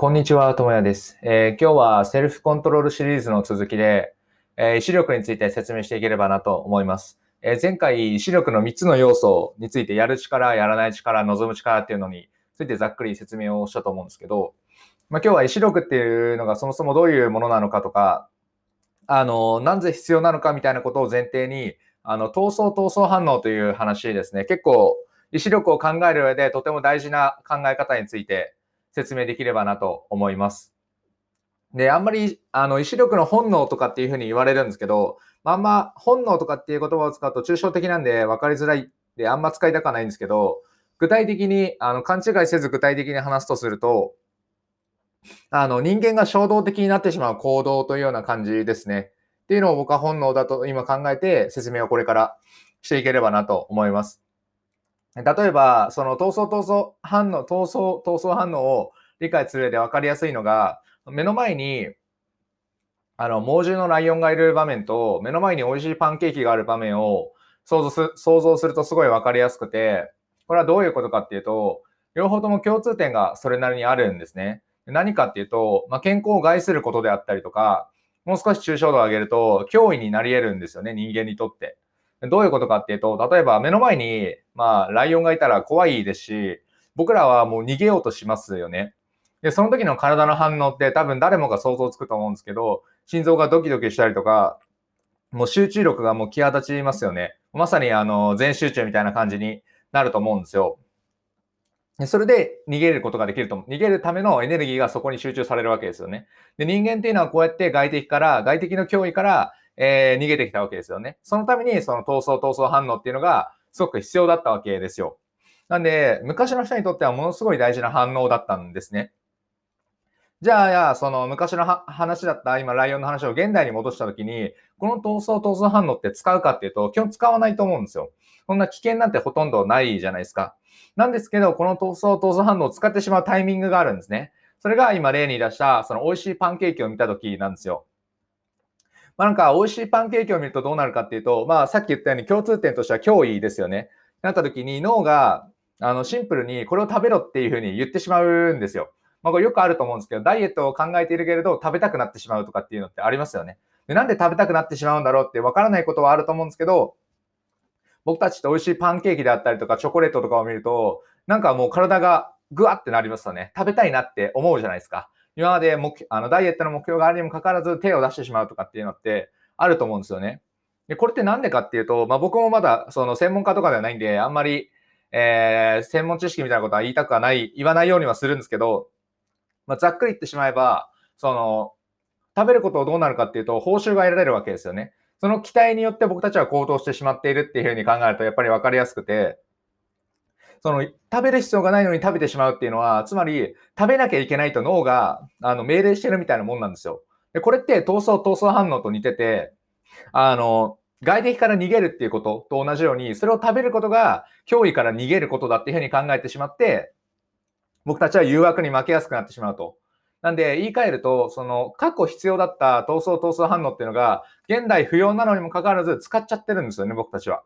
こんにちは、ともやです、えー、今日はセルフコントロールシリーズの続きで、えー、意志力について説明していければなと思います。えー、前回、意志力の3つの要素について、やる力、やらない力、望む力っていうのについてざっくり説明をしたと思うんですけど、まあ、今日は意志力っていうのがそもそもどういうものなのかとか、あの、なぜ必要なのかみたいなことを前提に、あの、闘争闘争反応という話ですね。結構、意志力を考える上でとても大事な考え方について説明できればなと思います。で、あんまり、あの、意志力の本能とかっていうふうに言われるんですけど、まあ、んま本能とかっていう言葉を使うと抽象的なんで分かりづらいで、あんま使いたくはないんですけど、具体的に、あの、勘違いせず具体的に話すとすると、あの、人間が衝動的になってしまう行動というような感じですね。っていうのを僕は本能だと今考えて説明をこれからしていければなと思います。例えば、その闘争闘争反応、闘争闘争反応を理解する上で分かりやすいのが、目の前に、あの、猛獣のライオンがいる場面と、目の前に美味しいパンケーキがある場面を想像す想像するとすごい分かりやすくて、これはどういうことかっていうと、両方とも共通点がそれなりにあるんですね。何かっていうと、まあ、健康を害することであったりとか、もう少し抽象度を上げると、脅威になり得るんですよね、人間にとって。どういうことかっていうと、例えば目の前に、まあ、ライオンがいたら怖いですし、僕らはもう逃げようとしますよね。で、その時の体の反応って多分誰もが想像つくと思うんですけど、心臓がドキドキしたりとか、もう集中力がもう際立ちますよね。まさにあの、全集中みたいな感じになると思うんですよ。それで逃げることができると。逃げるためのエネルギーがそこに集中されるわけですよね。で、人間っていうのはこうやって外敵から、外敵の脅威から、えー、逃げてきたわけですよね。そのために、その闘争闘争反応っていうのが、すごく必要だったわけですよ。なんで、昔の人にとってはものすごい大事な反応だったんですね。じゃあ、その昔の話だった今、ライオンの話を現代に戻したときに、この闘争闘争反応って使うかっていうと、基本使わないと思うんですよ。こんな危険なんてほとんどないじゃないですか。なんですけど、この闘争闘争反応を使ってしまうタイミングがあるんですね。それが今例に出した、その美味しいパンケーキを見たときなんですよ。まあ、なんか美味しいパンケーキを見るとどうなるかっていうと、まあさっき言ったように共通点としては脅威ですよね。なった時に脳があのシンプルにこれを食べろっていうふうに言ってしまうんですよ。まあこれよくあると思うんですけど、ダイエットを考えているけれど食べたくなってしまうとかっていうのってありますよね。でなんで食べたくなってしまうんだろうってわからないことはあると思うんですけど、僕たちって美味しいパンケーキであったりとかチョコレートとかを見ると、なんかもう体がぐわってなりますよね。食べたいなって思うじゃないですか。今まで目あのダイエットの目標があるにもかかわらず手を出してしまうとかっていうのってあると思うんですよね。で、これってなんでかっていうと、まあ僕もまだその専門家とかではないんで、あんまり、えー、専門知識みたいなことは言いたくはない、言わないようにはするんですけど、まあざっくり言ってしまえば、その、食べることをどうなるかっていうと、報酬が得られるわけですよね。その期待によって僕たちは行動してしまっているっていうふうに考えると、やっぱり分かりやすくて、その食べる必要がないのに食べてしまうっていうのは、つまり食べなきゃいけないと脳があの命令してるみたいなもんなんですよ。で、これって闘争闘争反応と似てて、あの、外敵から逃げるっていうことと同じように、それを食べることが脅威から逃げることだっていうふうに考えてしまって、僕たちは誘惑に負けやすくなってしまうと。なんで、言い換えると、その、過去必要だった闘争闘争反応っていうのが、現代不要なのにもかかわらず使っちゃってるんですよね、僕たちは。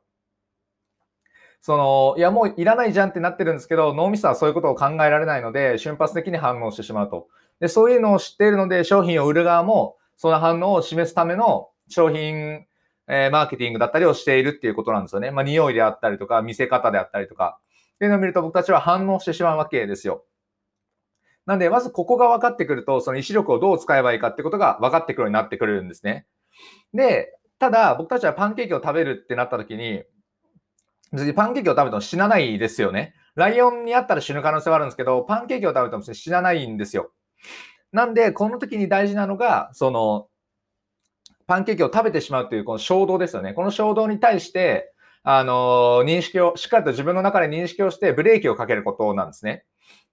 その、いや、もういらないじゃんってなってるんですけど、脳みそはそういうことを考えられないので、瞬発的に反応してしまうと。で、そういうのを知っているので、商品を売る側も、その反応を示すための商品、えー、マーケティングだったりをしているっていうことなんですよね。まあ、匂いであったりとか、見せ方であったりとか。っていうのを見ると僕たちは反応してしまうわけですよ。なんで、まずここが分かってくると、その意志力をどう使えばいいかってことが分かってくるようになってくるんですね。で、ただ、僕たちはパンケーキを食べるってなった時に、別にパンケーキを食べても死なないですよね。ライオンにあったら死ぬ可能性はあるんですけど、パンケーキを食べても死なないんですよ。なんで、この時に大事なのが、その、パンケーキを食べてしまうというこの衝動ですよね。この衝動に対して、あの認識を、しっかりと自分の中で認識をしてブレーキをかけることなんですね。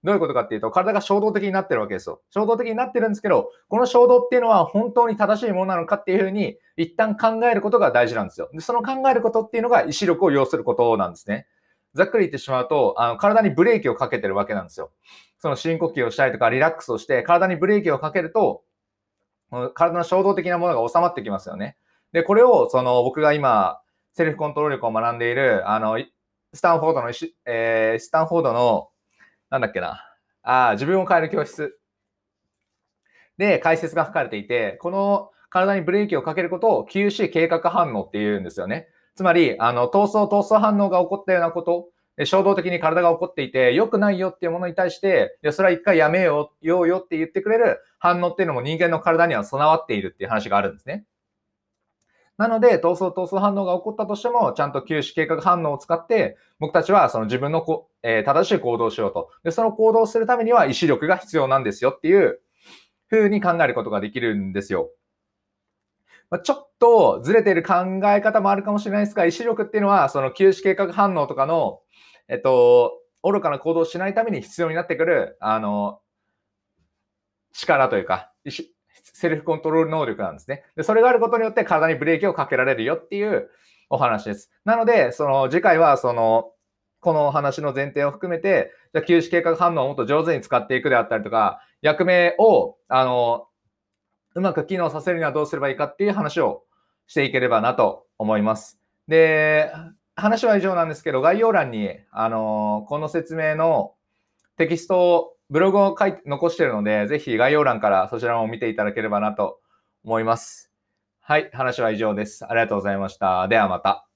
どういうことかっていうと、体が衝動的になってるわけですよ。衝動的になってるんですけど、この衝動っていうのは本当に正しいものなのかっていうふうに、一旦考えることが大事なんですよ。で、その考えることっていうのが意志力を要することなんですね。ざっくり言ってしまうと、あの体にブレーキをかけてるわけなんですよ。その深呼吸をしたりとか、リラックスをして、体にブレーキをかけると、体の衝動的なものが収まってきますよね。で、これを、その、僕が今、セルフコントロール力を学んでいる、あの、スタンフォードの、えー、スタンフォードのなんだっけな。ああ、自分を変える教室。で解説が書かれていて、この体にブレーキをかけることを QC 計画反応って言うんですよね。つまり、あの、闘争、闘争反応が起こったようなこと、衝動的に体が起こっていて、良くないよっていうものに対して、いや、それは一回やめようよって言ってくれる反応っていうのも人間の体には備わっているっていう話があるんですね。なので、闘争闘争反応が起こったとしても、ちゃんと休止計画反応を使って、僕たちはその自分のこ、えー、正しい行動をしようと。で、その行動をするためには意志力が必要なんですよっていう風に考えることができるんですよ。まあ、ちょっとずれている考え方もあるかもしれないですが、意志力っていうのは、その休止計画反応とかの、えっと、愚かな行動をしないために必要になってくる、あの、力というか、セルフコントロール能力なんですね。で、それがあることによって体にブレーキをかけられるよっていうお話です。なので、その次回はその、この話の前提を含めて、じゃ休止計画反応をもっと上手に使っていくであったりとか、役目を、あの、うまく機能させるにはどうすればいいかっていう話をしていければなと思います。で、話は以上なんですけど、概要欄に、あの、この説明のテキストをブログを書いて残してるので、ぜひ概要欄からそちらも見ていただければなと思います。はい、話は以上です。ありがとうございました。ではまた。